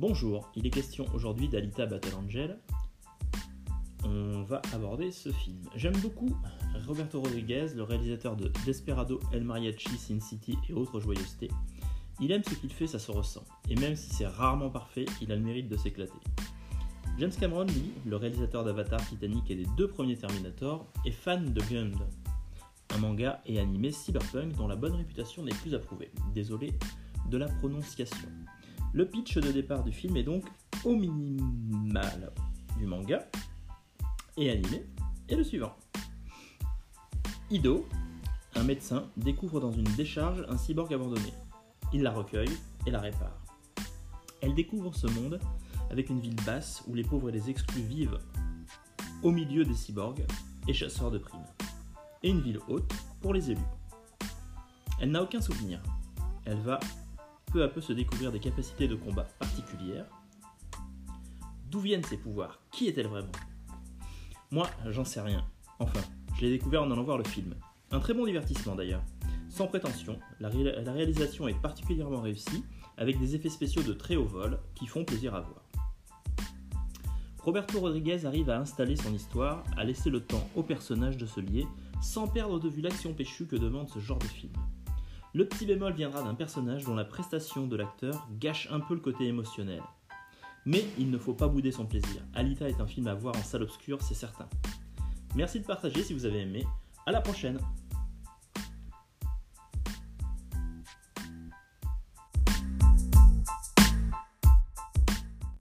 Bonjour, il est question aujourd'hui d'Alita Battle Angel. On va aborder ce film. J'aime beaucoup Roberto Rodriguez, le réalisateur de Desperado, El Mariachi, Sin City et autres joyeusetés. Il aime ce qu'il fait, ça se ressent. Et même si c'est rarement parfait, il a le mérite de s'éclater. James Cameron, lui, le réalisateur d'Avatar, Titanic et des deux premiers Terminator, est fan de Gund, un manga et animé cyberpunk dont la bonne réputation n'est plus approuvée. Désolé de la prononciation. Le pitch de départ du film est donc au minimal du manga et animé est le suivant. Ido, un médecin, découvre dans une décharge un cyborg abandonné. Il la recueille et la répare. Elle découvre ce monde avec une ville basse où les pauvres et les exclus vivent au milieu des cyborgs et chasseurs de primes. Et une ville haute pour les élus. Elle n'a aucun souvenir. Elle va peu à peu se découvrir des capacités de combat particulières. D'où viennent ces pouvoirs? Qui est-elle vraiment? Moi, j'en sais rien. Enfin, je l'ai découvert en allant voir le film. Un très bon divertissement d'ailleurs. Sans prétention, la, ré- la réalisation est particulièrement réussie, avec des effets spéciaux de très haut vol qui font plaisir à voir. Roberto Rodriguez arrive à installer son histoire, à laisser le temps au personnage de se lier, sans perdre de vue l'action péchue que demande ce genre de film. Le petit bémol viendra d'un personnage dont la prestation de l'acteur gâche un peu le côté émotionnel. Mais il ne faut pas bouder son plaisir. Alita est un film à voir en salle obscure, c'est certain. Merci de partager si vous avez aimé. À la prochaine